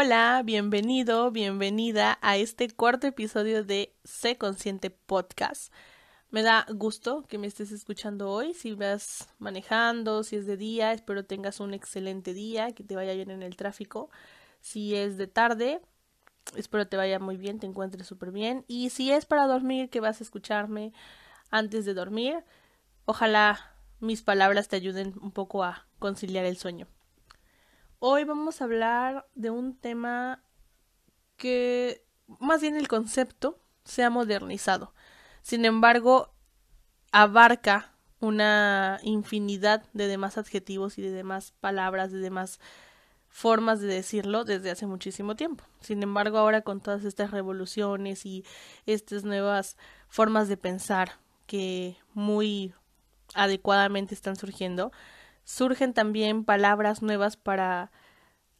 Hola, bienvenido, bienvenida a este cuarto episodio de Sé Consciente Podcast. Me da gusto que me estés escuchando hoy. Si vas manejando, si es de día, espero tengas un excelente día, que te vaya bien en el tráfico. Si es de tarde, espero te vaya muy bien, te encuentres súper bien. Y si es para dormir, que vas a escucharme antes de dormir, ojalá mis palabras te ayuden un poco a conciliar el sueño. Hoy vamos a hablar de un tema que más bien el concepto se ha modernizado. Sin embargo, abarca una infinidad de demás adjetivos y de demás palabras, de demás formas de decirlo desde hace muchísimo tiempo. Sin embargo, ahora con todas estas revoluciones y estas nuevas formas de pensar que muy adecuadamente están surgiendo, surgen también palabras nuevas para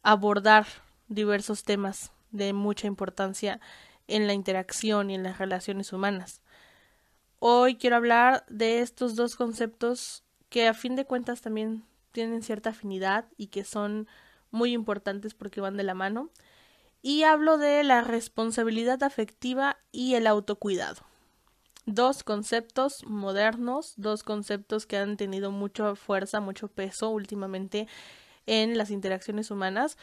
abordar diversos temas de mucha importancia en la interacción y en las relaciones humanas. Hoy quiero hablar de estos dos conceptos que a fin de cuentas también tienen cierta afinidad y que son muy importantes porque van de la mano. Y hablo de la responsabilidad afectiva y el autocuidado dos conceptos modernos, dos conceptos que han tenido mucha fuerza, mucho peso últimamente en las interacciones humanas.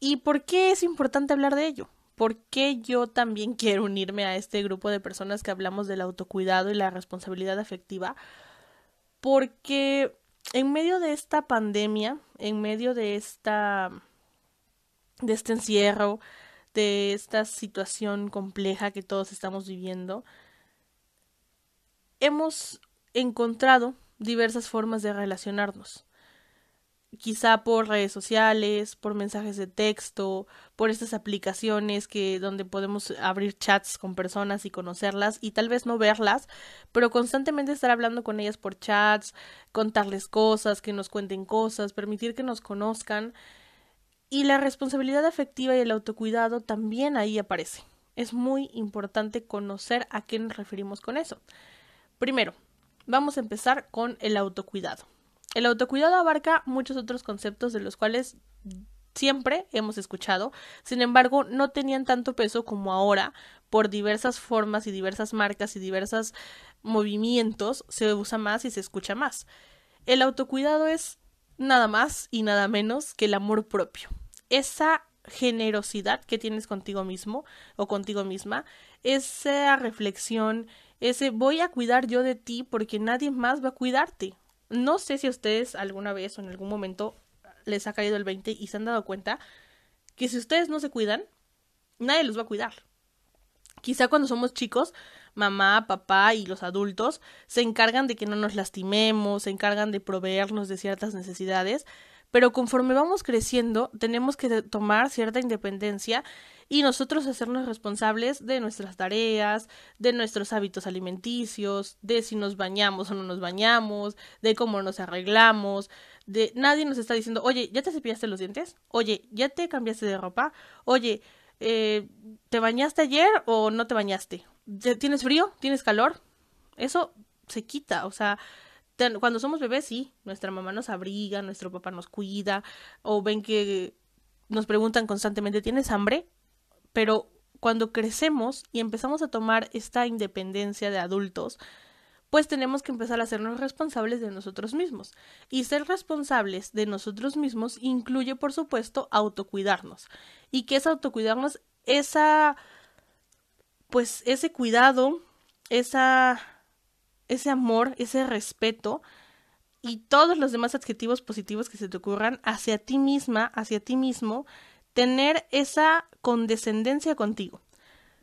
¿Y por qué es importante hablar de ello? ¿Por qué yo también quiero unirme a este grupo de personas que hablamos del autocuidado y la responsabilidad afectiva? Porque en medio de esta pandemia, en medio de esta de este encierro, de esta situación compleja que todos estamos viviendo, hemos encontrado diversas formas de relacionarnos. Quizá por redes sociales, por mensajes de texto, por estas aplicaciones que donde podemos abrir chats con personas y conocerlas y tal vez no verlas, pero constantemente estar hablando con ellas por chats, contarles cosas, que nos cuenten cosas, permitir que nos conozcan. Y la responsabilidad afectiva y el autocuidado también ahí aparece. Es muy importante conocer a qué nos referimos con eso. Primero, vamos a empezar con el autocuidado. El autocuidado abarca muchos otros conceptos de los cuales siempre hemos escuchado, sin embargo, no tenían tanto peso como ahora, por diversas formas y diversas marcas y diversos movimientos, se usa más y se escucha más. El autocuidado es nada más y nada menos que el amor propio. Esa generosidad que tienes contigo mismo o contigo misma, esa reflexión, ese voy a cuidar yo de ti porque nadie más va a cuidarte. No sé si a ustedes alguna vez o en algún momento les ha caído el 20 y se han dado cuenta que si ustedes no se cuidan, nadie los va a cuidar. Quizá cuando somos chicos, mamá, papá y los adultos se encargan de que no nos lastimemos, se encargan de proveernos de ciertas necesidades, pero conforme vamos creciendo tenemos que tomar cierta independencia y nosotros hacernos responsables de nuestras tareas, de nuestros hábitos alimenticios, de si nos bañamos o no nos bañamos, de cómo nos arreglamos, de nadie nos está diciendo, oye, ¿ya te cepillaste los dientes? Oye, ¿ya te cambiaste de ropa? Oye, eh, ¿te bañaste ayer o no te bañaste? ¿Tienes frío? ¿Tienes calor? Eso se quita, o sea, cuando somos bebés, sí, nuestra mamá nos abriga, nuestro papá nos cuida, o ven que nos preguntan constantemente, ¿tienes hambre? Pero cuando crecemos y empezamos a tomar esta independencia de adultos, pues tenemos que empezar a hacernos responsables de nosotros mismos. Y ser responsables de nosotros mismos incluye, por supuesto, autocuidarnos. ¿Y qué es autocuidarnos? Esa, pues ese cuidado, esa, ese amor, ese respeto y todos los demás adjetivos positivos que se te ocurran hacia ti misma, hacia ti mismo, tener esa condescendencia contigo.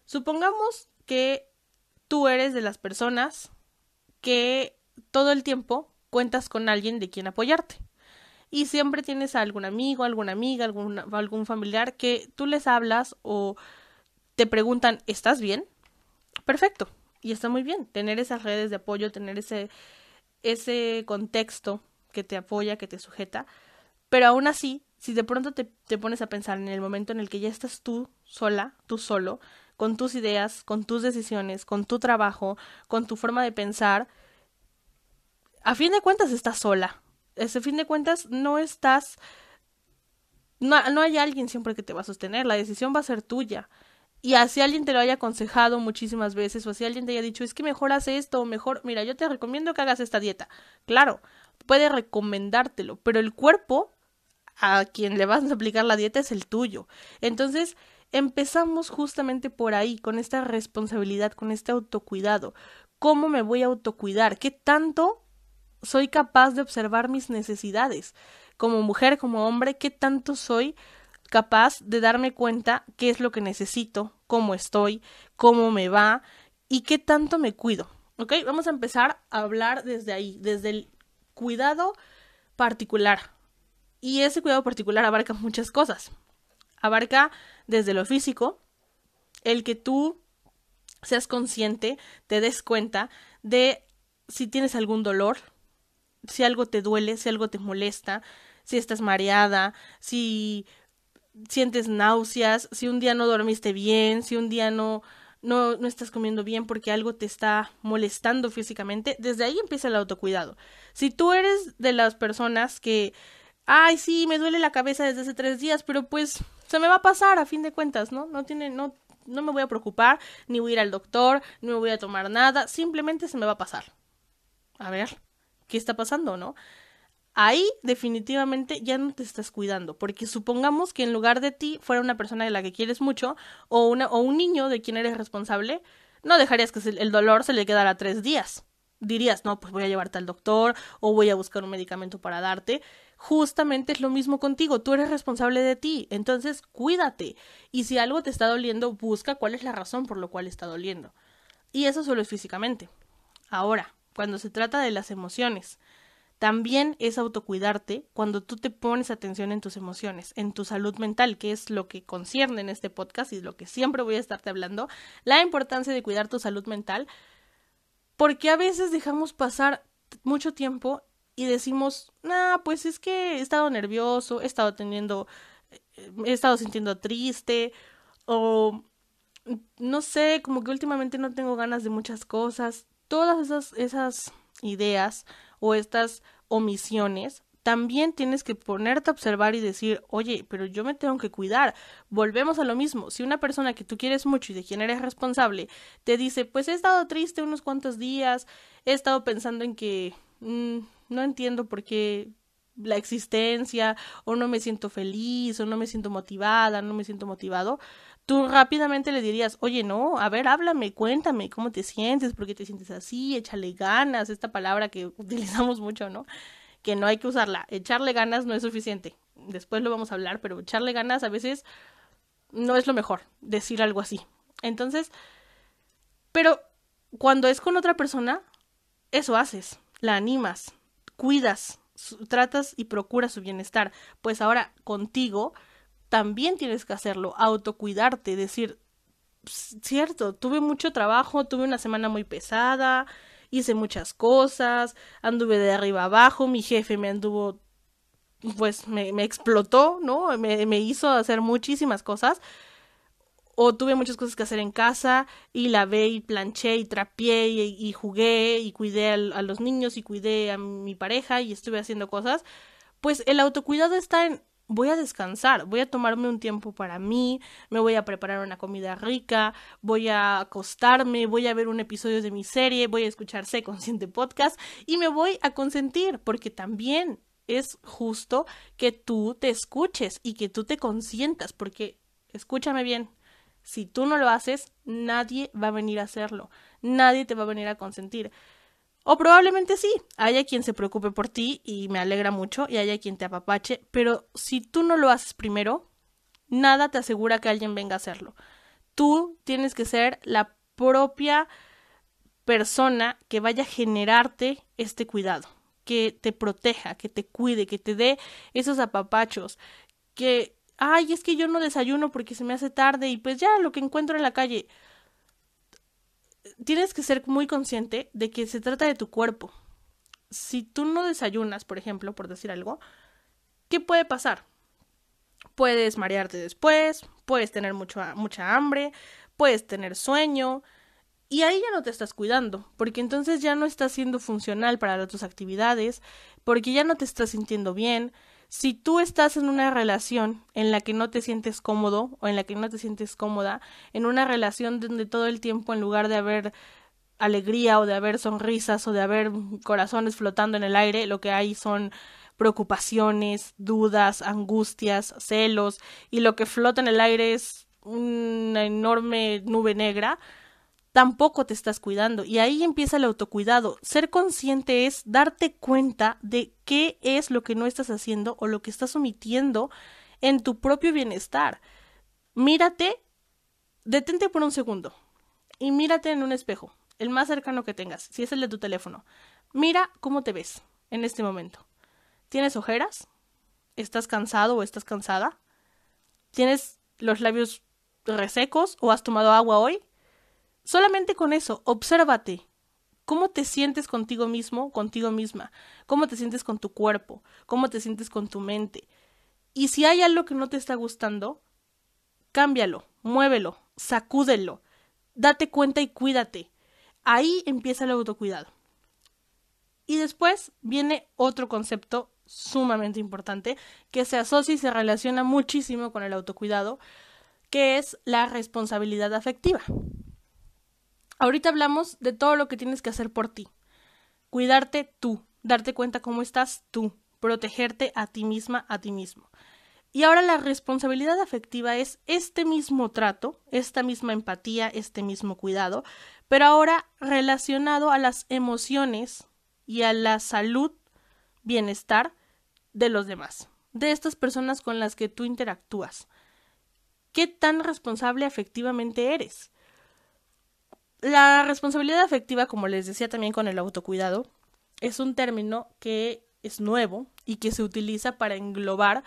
Supongamos que tú eres de las personas que todo el tiempo cuentas con alguien de quien apoyarte. Y siempre tienes a algún amigo, alguna amiga, algún, algún familiar que tú les hablas o te preguntan, ¿estás bien? Perfecto. Y está muy bien tener esas redes de apoyo, tener ese, ese contexto que te apoya, que te sujeta. Pero aún así, si de pronto te, te pones a pensar en el momento en el que ya estás tú sola, tú solo, con tus ideas, con tus decisiones, con tu trabajo, con tu forma de pensar, a fin de cuentas estás sola. A fin de cuentas no estás no, no hay alguien siempre que te va a sostener, la decisión va a ser tuya. Y así alguien te lo haya aconsejado muchísimas veces, o así alguien te haya dicho, es que mejor haz esto, o mejor, mira, yo te recomiendo que hagas esta dieta. Claro, puede recomendártelo, pero el cuerpo a quien le vas a aplicar la dieta es el tuyo. Entonces, empezamos justamente por ahí, con esta responsabilidad, con este autocuidado. ¿Cómo me voy a autocuidar? ¿Qué tanto soy capaz de observar mis necesidades? Como mujer, como hombre, ¿qué tanto soy capaz de darme cuenta qué es lo que necesito, cómo estoy, cómo me va y qué tanto me cuido. ¿Ok? Vamos a empezar a hablar desde ahí, desde el cuidado particular. Y ese cuidado particular abarca muchas cosas. Abarca desde lo físico, el que tú seas consciente, te des cuenta de si tienes algún dolor, si algo te duele, si algo te molesta, si estás mareada, si sientes náuseas, si un día no dormiste bien, si un día no, no, no estás comiendo bien porque algo te está molestando físicamente, desde ahí empieza el autocuidado. Si tú eres de las personas que, ay, sí, me duele la cabeza desde hace tres días, pero pues se me va a pasar a fin de cuentas, ¿no? No tiene, no, no me voy a preocupar, ni voy a ir al doctor, ni me voy a tomar nada, simplemente se me va a pasar. A ver, ¿qué está pasando, no? Ahí definitivamente ya no te estás cuidando, porque supongamos que en lugar de ti fuera una persona de la que quieres mucho o, una, o un niño de quien eres responsable, no dejarías que el dolor se le quedara tres días. Dirías, no, pues voy a llevarte al doctor o voy a buscar un medicamento para darte. Justamente es lo mismo contigo, tú eres responsable de ti, entonces cuídate. Y si algo te está doliendo, busca cuál es la razón por lo cual está doliendo. Y eso solo es físicamente. Ahora, cuando se trata de las emociones, también es autocuidarte cuando tú te pones atención en tus emociones, en tu salud mental, que es lo que concierne en este podcast y lo que siempre voy a estarte hablando, la importancia de cuidar tu salud mental, porque a veces dejamos pasar mucho tiempo y decimos, nah, pues es que he estado nervioso, he estado teniendo, eh, he estado sintiendo triste, o no sé, como que últimamente no tengo ganas de muchas cosas. Todas esas, esas ideas o estas omisiones, también tienes que ponerte a observar y decir, oye, pero yo me tengo que cuidar. Volvemos a lo mismo. Si una persona que tú quieres mucho y de quien eres responsable te dice, pues he estado triste unos cuantos días, he estado pensando en que mm, no entiendo por qué la existencia, o no me siento feliz, o no me siento motivada, no me siento motivado, tú rápidamente le dirías, oye, no, a ver, háblame, cuéntame cómo te sientes, por qué te sientes así, échale ganas, esta palabra que utilizamos mucho, ¿no? Que no hay que usarla. Echarle ganas no es suficiente. Después lo vamos a hablar, pero echarle ganas a veces no es lo mejor, decir algo así. Entonces, pero cuando es con otra persona, eso haces, la animas, cuidas, tratas y procuras su bienestar. Pues ahora contigo también tienes que hacerlo, autocuidarte, decir, cierto, tuve mucho trabajo, tuve una semana muy pesada, hice muchas cosas, anduve de arriba abajo, mi jefe me anduvo, pues me, me explotó, ¿no? Me, me, hizo hacer muchísimas cosas. O tuve muchas cosas que hacer en casa y lavé y planché y trapié y, jugué y cuidé a los niños y cuidé a mi pareja y estuve haciendo cosas. Pues el autocuidado está en voy a descansar, voy a tomarme un tiempo para mí, me voy a preparar una comida rica, voy a acostarme, voy a ver un episodio de mi serie, voy a escuchar Sé Consciente Podcast y me voy a consentir porque también es justo que tú te escuches y que tú te consientas porque escúchame bien, si tú no lo haces, nadie va a venir a hacerlo, nadie te va a venir a consentir. O probablemente sí, haya quien se preocupe por ti y me alegra mucho y haya quien te apapache, pero si tú no lo haces primero, nada te asegura que alguien venga a hacerlo. Tú tienes que ser la propia persona que vaya a generarte este cuidado, que te proteja, que te cuide, que te dé esos apapachos, que, ay, es que yo no desayuno porque se me hace tarde y pues ya lo que encuentro en la calle tienes que ser muy consciente de que se trata de tu cuerpo. Si tú no desayunas, por ejemplo, por decir algo, ¿qué puede pasar? Puedes marearte después, puedes tener mucha hambre, puedes tener sueño, y ahí ya no te estás cuidando, porque entonces ya no estás siendo funcional para tus actividades, porque ya no te estás sintiendo bien. Si tú estás en una relación en la que no te sientes cómodo o en la que no te sientes cómoda, en una relación donde todo el tiempo en lugar de haber alegría o de haber sonrisas o de haber corazones flotando en el aire, lo que hay son preocupaciones, dudas, angustias, celos y lo que flota en el aire es una enorme nube negra, tampoco te estás cuidando. Y ahí empieza el autocuidado. Ser consciente es darte cuenta de qué es lo que no estás haciendo o lo que estás omitiendo en tu propio bienestar. Mírate, detente por un segundo y mírate en un espejo, el más cercano que tengas, si es el de tu teléfono. Mira cómo te ves en este momento. ¿Tienes ojeras? ¿Estás cansado o estás cansada? ¿Tienes los labios resecos o has tomado agua hoy? Solamente con eso, obsérvate. ¿Cómo te sientes contigo mismo, contigo misma? ¿Cómo te sientes con tu cuerpo? ¿Cómo te sientes con tu mente? Y si hay algo que no te está gustando, cámbialo, muévelo, sacúdelo, date cuenta y cuídate. Ahí empieza el autocuidado. Y después viene otro concepto sumamente importante que se asocia y se relaciona muchísimo con el autocuidado, que es la responsabilidad afectiva. Ahorita hablamos de todo lo que tienes que hacer por ti. Cuidarte tú, darte cuenta cómo estás tú, protegerte a ti misma, a ti mismo. Y ahora la responsabilidad afectiva es este mismo trato, esta misma empatía, este mismo cuidado, pero ahora relacionado a las emociones y a la salud, bienestar de los demás, de estas personas con las que tú interactúas. ¿Qué tan responsable afectivamente eres? La responsabilidad afectiva, como les decía también con el autocuidado, es un término que es nuevo y que se utiliza para englobar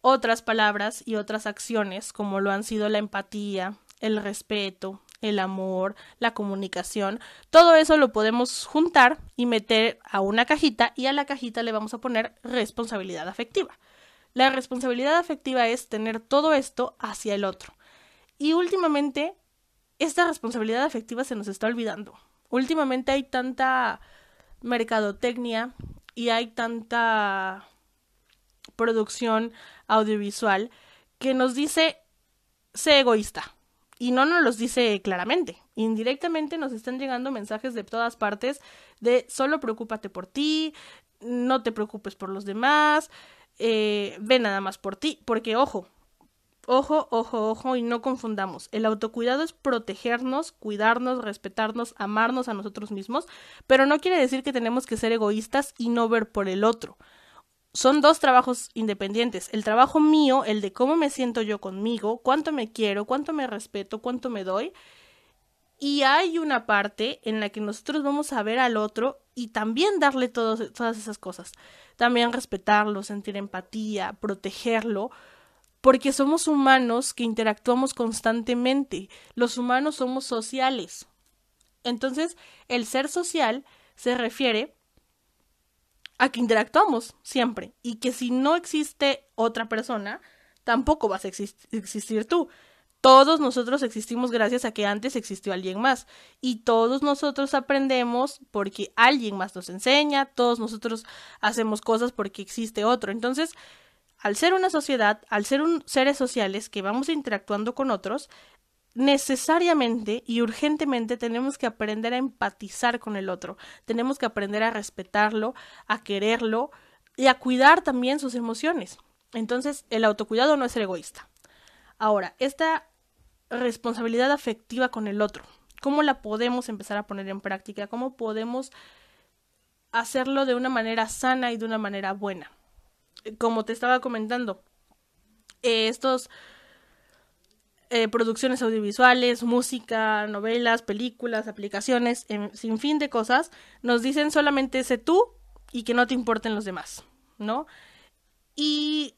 otras palabras y otras acciones como lo han sido la empatía, el respeto, el amor, la comunicación. Todo eso lo podemos juntar y meter a una cajita y a la cajita le vamos a poner responsabilidad afectiva. La responsabilidad afectiva es tener todo esto hacia el otro. Y últimamente esta responsabilidad afectiva se nos está olvidando. Últimamente hay tanta mercadotecnia y hay tanta producción audiovisual que nos dice sé egoísta. Y no nos los dice claramente. Indirectamente nos están llegando mensajes de todas partes de solo preocúpate por ti, no te preocupes por los demás, eh, ve nada más por ti. Porque, ojo, Ojo, ojo, ojo, y no confundamos. El autocuidado es protegernos, cuidarnos, respetarnos, amarnos a nosotros mismos, pero no quiere decir que tenemos que ser egoístas y no ver por el otro. Son dos trabajos independientes. El trabajo mío, el de cómo me siento yo conmigo, cuánto me quiero, cuánto me respeto, cuánto me doy. Y hay una parte en la que nosotros vamos a ver al otro y también darle todas esas cosas. También respetarlo, sentir empatía, protegerlo, porque somos humanos que interactuamos constantemente. Los humanos somos sociales. Entonces, el ser social se refiere a que interactuamos siempre y que si no existe otra persona, tampoco vas a existir tú. Todos nosotros existimos gracias a que antes existió alguien más y todos nosotros aprendemos porque alguien más nos enseña, todos nosotros hacemos cosas porque existe otro. Entonces, al ser una sociedad, al ser un, seres sociales que vamos interactuando con otros, necesariamente y urgentemente tenemos que aprender a empatizar con el otro, tenemos que aprender a respetarlo, a quererlo y a cuidar también sus emociones. Entonces, el autocuidado no es ser egoísta. Ahora, esta responsabilidad afectiva con el otro, ¿cómo la podemos empezar a poner en práctica? ¿Cómo podemos hacerlo de una manera sana y de una manera buena? Como te estaba comentando, eh, estos eh, producciones audiovisuales, música, novelas, películas, aplicaciones, sin fin de cosas, nos dicen solamente sé tú y que no te importen los demás, ¿no? Y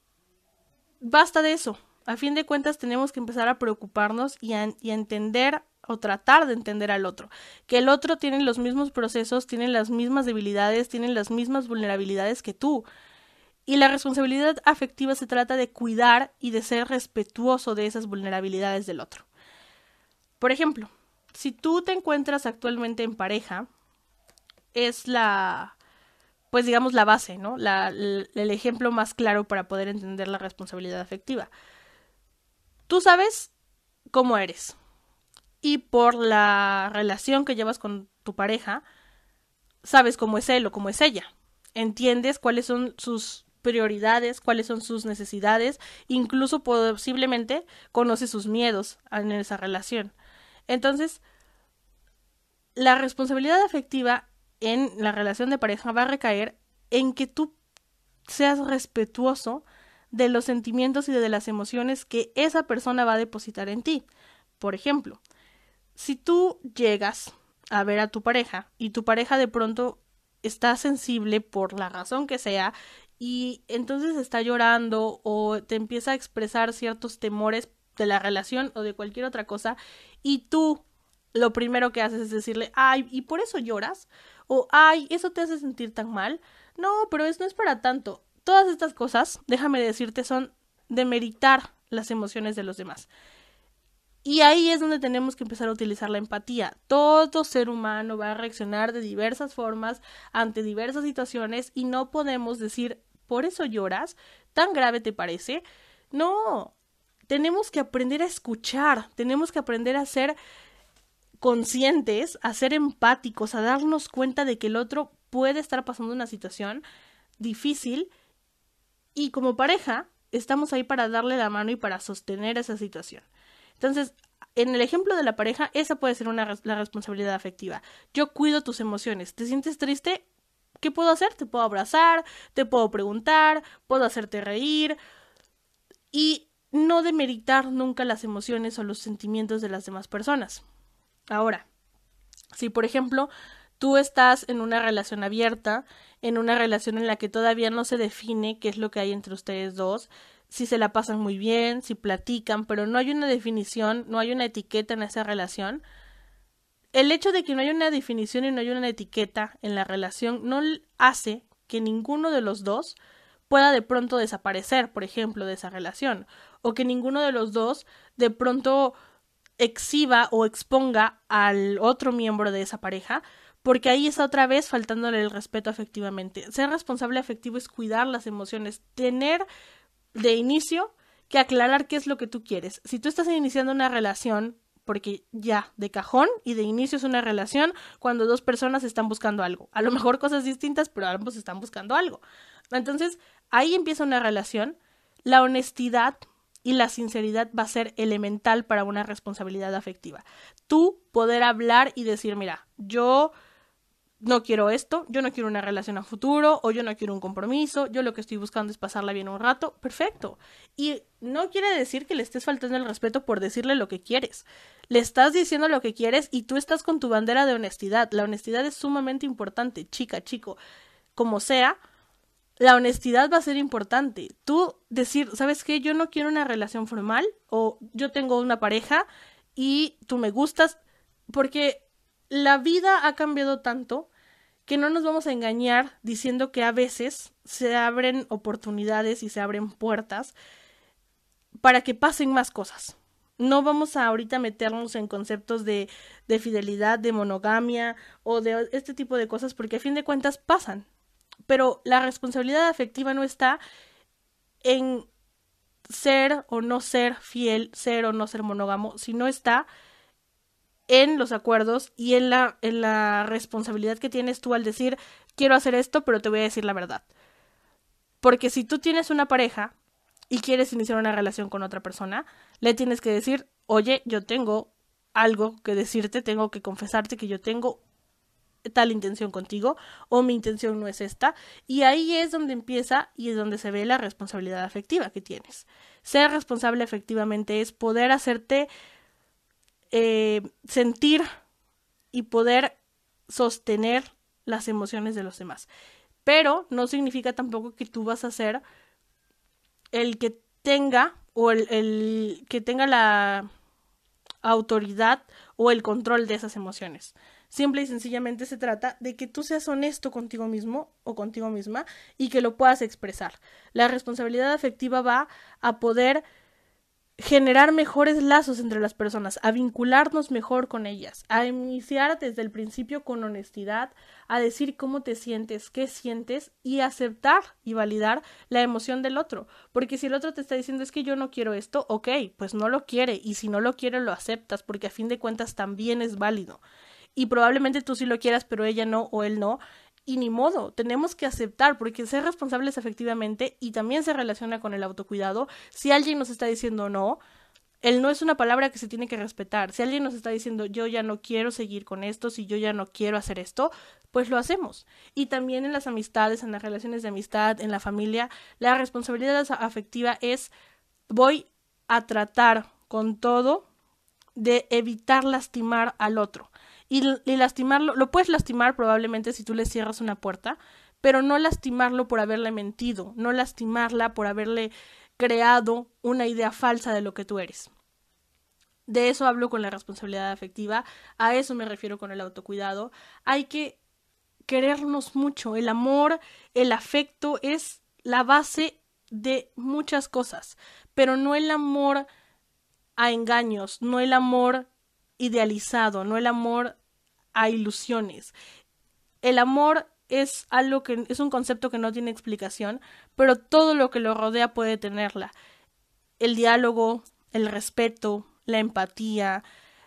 basta de eso. A fin de cuentas tenemos que empezar a preocuparnos y a, y a entender o tratar de entender al otro, que el otro tiene los mismos procesos, tiene las mismas debilidades, tiene las mismas vulnerabilidades que tú. Y la responsabilidad afectiva se trata de cuidar y de ser respetuoso de esas vulnerabilidades del otro. Por ejemplo, si tú te encuentras actualmente en pareja, es la pues digamos la base, ¿no? La, el ejemplo más claro para poder entender la responsabilidad afectiva. Tú sabes cómo eres y por la relación que llevas con tu pareja, sabes cómo es él o cómo es ella. Entiendes cuáles son sus prioridades, cuáles son sus necesidades, incluso posiblemente conoces sus miedos en esa relación. Entonces, la responsabilidad afectiva en la relación de pareja va a recaer en que tú seas respetuoso de los sentimientos y de las emociones que esa persona va a depositar en ti. Por ejemplo, si tú llegas a ver a tu pareja y tu pareja de pronto está sensible por la razón que sea y entonces está llorando o te empieza a expresar ciertos temores de la relación o de cualquier otra cosa y tú lo primero que haces es decirle, ay, ¿y por eso lloras? O, ay, ¿eso te hace sentir tan mal? No, pero eso no es para tanto. Todas estas cosas, déjame decirte, son de meritar las emociones de los demás. Y ahí es donde tenemos que empezar a utilizar la empatía. Todo ser humano va a reaccionar de diversas formas ante diversas situaciones y no podemos decir, por eso lloras, tan grave te parece. No, tenemos que aprender a escuchar, tenemos que aprender a ser conscientes, a ser empáticos, a darnos cuenta de que el otro puede estar pasando una situación difícil y como pareja estamos ahí para darle la mano y para sostener esa situación. Entonces, en el ejemplo de la pareja, esa puede ser una, la responsabilidad afectiva. Yo cuido tus emociones. ¿Te sientes triste? ¿Qué puedo hacer? Te puedo abrazar, te puedo preguntar, puedo hacerte reír y no demeritar nunca las emociones o los sentimientos de las demás personas. Ahora, si por ejemplo tú estás en una relación abierta, en una relación en la que todavía no se define qué es lo que hay entre ustedes dos, si se la pasan muy bien, si platican, pero no hay una definición, no hay una etiqueta en esa relación, el hecho de que no haya una definición y no haya una etiqueta en la relación no hace que ninguno de los dos pueda de pronto desaparecer, por ejemplo, de esa relación, o que ninguno de los dos de pronto exhiba o exponga al otro miembro de esa pareja, porque ahí está otra vez faltándole el respeto afectivamente. Ser responsable afectivo es cuidar las emociones, tener de inicio que aclarar qué es lo que tú quieres. Si tú estás iniciando una relación, porque ya, de cajón y de inicio es una relación cuando dos personas están buscando algo. A lo mejor cosas distintas, pero ambos están buscando algo. Entonces, ahí empieza una relación. La honestidad y la sinceridad va a ser elemental para una responsabilidad afectiva. Tú poder hablar y decir, mira, yo no quiero esto, yo no quiero una relación a futuro o yo no quiero un compromiso, yo lo que estoy buscando es pasarla bien un rato, perfecto. Y no quiere decir que le estés faltando el respeto por decirle lo que quieres. Le estás diciendo lo que quieres y tú estás con tu bandera de honestidad. La honestidad es sumamente importante, chica, chico, como sea. La honestidad va a ser importante. Tú decir, ¿sabes qué? Yo no quiero una relación formal o yo tengo una pareja y tú me gustas porque la vida ha cambiado tanto que no nos vamos a engañar diciendo que a veces se abren oportunidades y se abren puertas para que pasen más cosas. No vamos a ahorita meternos en conceptos de, de fidelidad, de monogamia o de este tipo de cosas porque a fin de cuentas pasan. Pero la responsabilidad afectiva no está en ser o no ser fiel, ser o no ser monógamo, sino está en los acuerdos y en la, en la responsabilidad que tienes tú al decir quiero hacer esto, pero te voy a decir la verdad. Porque si tú tienes una pareja y quieres iniciar una relación con otra persona, le tienes que decir, oye, yo tengo algo que decirte, tengo que confesarte que yo tengo tal intención contigo o mi intención no es esta y ahí es donde empieza y es donde se ve la responsabilidad afectiva que tienes. Ser responsable efectivamente es poder hacerte eh, sentir y poder sostener las emociones de los demás. Pero no significa tampoco que tú vas a ser el que tenga o el, el que tenga la autoridad o el control de esas emociones. Simple y sencillamente se trata de que tú seas honesto contigo mismo o contigo misma y que lo puedas expresar. La responsabilidad afectiva va a poder generar mejores lazos entre las personas, a vincularnos mejor con ellas, a iniciar desde el principio con honestidad, a decir cómo te sientes, qué sientes y aceptar y validar la emoción del otro. Porque si el otro te está diciendo es que yo no quiero esto, ok, pues no lo quiere y si no lo quiere lo aceptas porque a fin de cuentas también es válido. Y probablemente tú sí lo quieras, pero ella no o él no y ni modo, tenemos que aceptar, porque ser responsables efectivamente y también se relaciona con el autocuidado. Si alguien nos está diciendo no, el no es una palabra que se tiene que respetar. Si alguien nos está diciendo yo ya no quiero seguir con esto, si yo ya no quiero hacer esto, pues lo hacemos. Y también en las amistades, en las relaciones de amistad, en la familia, la responsabilidad afectiva es voy a tratar con todo de evitar lastimar al otro y, lastimarlo, lo puedes lastimar probablemente si tú le cierras una puerta, pero no lastimarlo por haberle mentido, no lastimarla por haberle creado una idea falsa de lo que tú eres. De eso hablo con la responsabilidad afectiva, a eso me refiero con el autocuidado. Hay que querernos mucho, el amor, el afecto es la base de muchas cosas, pero no el amor a engaños, no el amor idealizado, no el amor a ilusiones. El amor es algo que es un concepto que no tiene explicación, pero todo lo que lo rodea puede tenerla. El diálogo, el respeto, la empatía,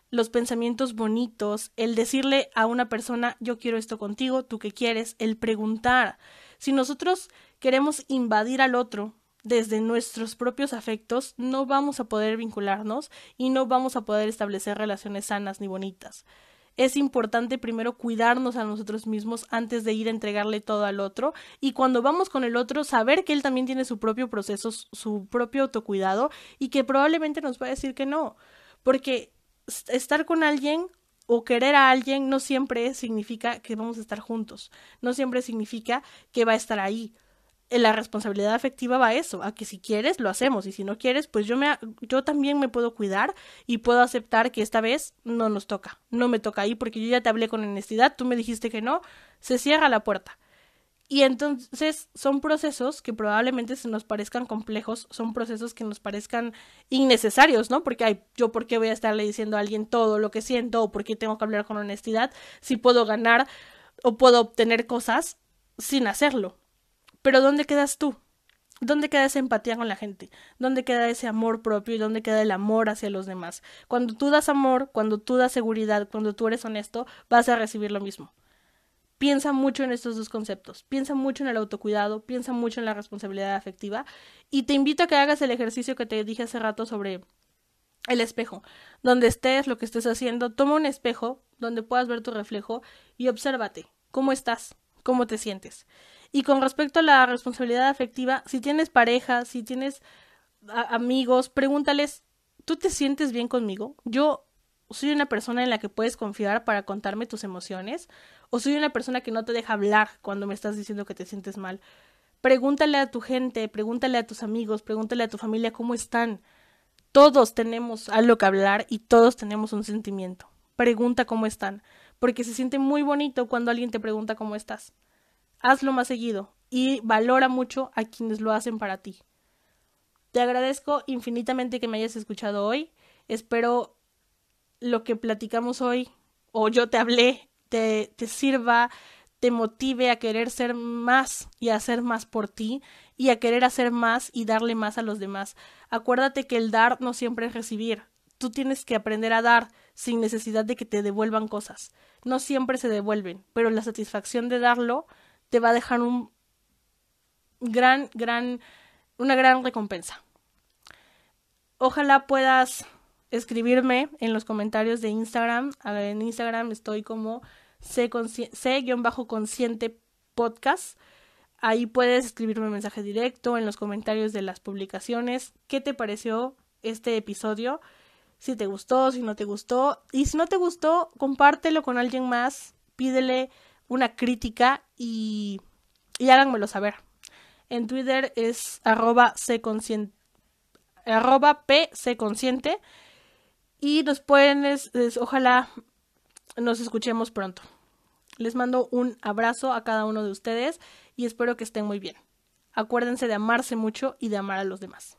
los pensamientos bonitos, el decirle a una persona yo quiero esto contigo, tú qué quieres, el preguntar. Si nosotros queremos invadir al otro desde nuestros propios afectos, no vamos a poder vincularnos y no vamos a poder establecer relaciones sanas ni bonitas. Es importante primero cuidarnos a nosotros mismos antes de ir a entregarle todo al otro. Y cuando vamos con el otro saber que él también tiene su propio proceso, su propio autocuidado y que probablemente nos va a decir que no, porque estar con alguien o querer a alguien no siempre significa que vamos a estar juntos, no siempre significa que va a estar ahí la responsabilidad afectiva va a eso, a que si quieres lo hacemos y si no quieres, pues yo me yo también me puedo cuidar y puedo aceptar que esta vez no nos toca, no me toca ahí porque yo ya te hablé con honestidad, tú me dijiste que no, se cierra la puerta. Y entonces son procesos que probablemente se nos parezcan complejos, son procesos que nos parezcan innecesarios, ¿no? Porque ay, yo por qué voy a estarle diciendo a alguien todo lo que siento o por qué tengo que hablar con honestidad si puedo ganar o puedo obtener cosas sin hacerlo. Pero ¿dónde quedas tú? ¿Dónde queda esa empatía con la gente? ¿Dónde queda ese amor propio y dónde queda el amor hacia los demás? Cuando tú das amor, cuando tú das seguridad, cuando tú eres honesto, vas a recibir lo mismo. Piensa mucho en estos dos conceptos, piensa mucho en el autocuidado, piensa mucho en la responsabilidad afectiva y te invito a que hagas el ejercicio que te dije hace rato sobre el espejo. Donde estés, lo que estés haciendo, toma un espejo donde puedas ver tu reflejo y obsérvate. ¿Cómo estás? ¿Cómo te sientes? Y con respecto a la responsabilidad afectiva, si tienes pareja, si tienes amigos, pregúntales, ¿tú te sientes bien conmigo? Yo soy una persona en la que puedes confiar para contarme tus emociones o soy una persona que no te deja hablar cuando me estás diciendo que te sientes mal. Pregúntale a tu gente, pregúntale a tus amigos, pregúntale a tu familia cómo están. Todos tenemos algo que hablar y todos tenemos un sentimiento. Pregunta cómo están, porque se siente muy bonito cuando alguien te pregunta cómo estás hazlo más seguido y valora mucho a quienes lo hacen para ti. Te agradezco infinitamente que me hayas escuchado hoy. Espero lo que platicamos hoy o yo te hablé te, te sirva, te motive a querer ser más y a hacer más por ti y a querer hacer más y darle más a los demás. Acuérdate que el dar no siempre es recibir. Tú tienes que aprender a dar sin necesidad de que te devuelvan cosas. No siempre se devuelven, pero la satisfacción de darlo te va a dejar un gran, gran, una gran recompensa. Ojalá puedas escribirme en los comentarios de Instagram. En Instagram estoy como C-consciente podcast. Ahí puedes escribirme un mensaje directo en los comentarios de las publicaciones. ¿Qué te pareció este episodio? Si te gustó, si no te gustó. Y si no te gustó, compártelo con alguien más. Pídele una crítica y, háganmelo saber. En Twitter es arroba arroba consciente y nos pueden, ojalá nos escuchemos pronto. Les mando un abrazo a cada uno de ustedes y espero que estén muy bien. Acuérdense de amarse mucho y de amar a los demás.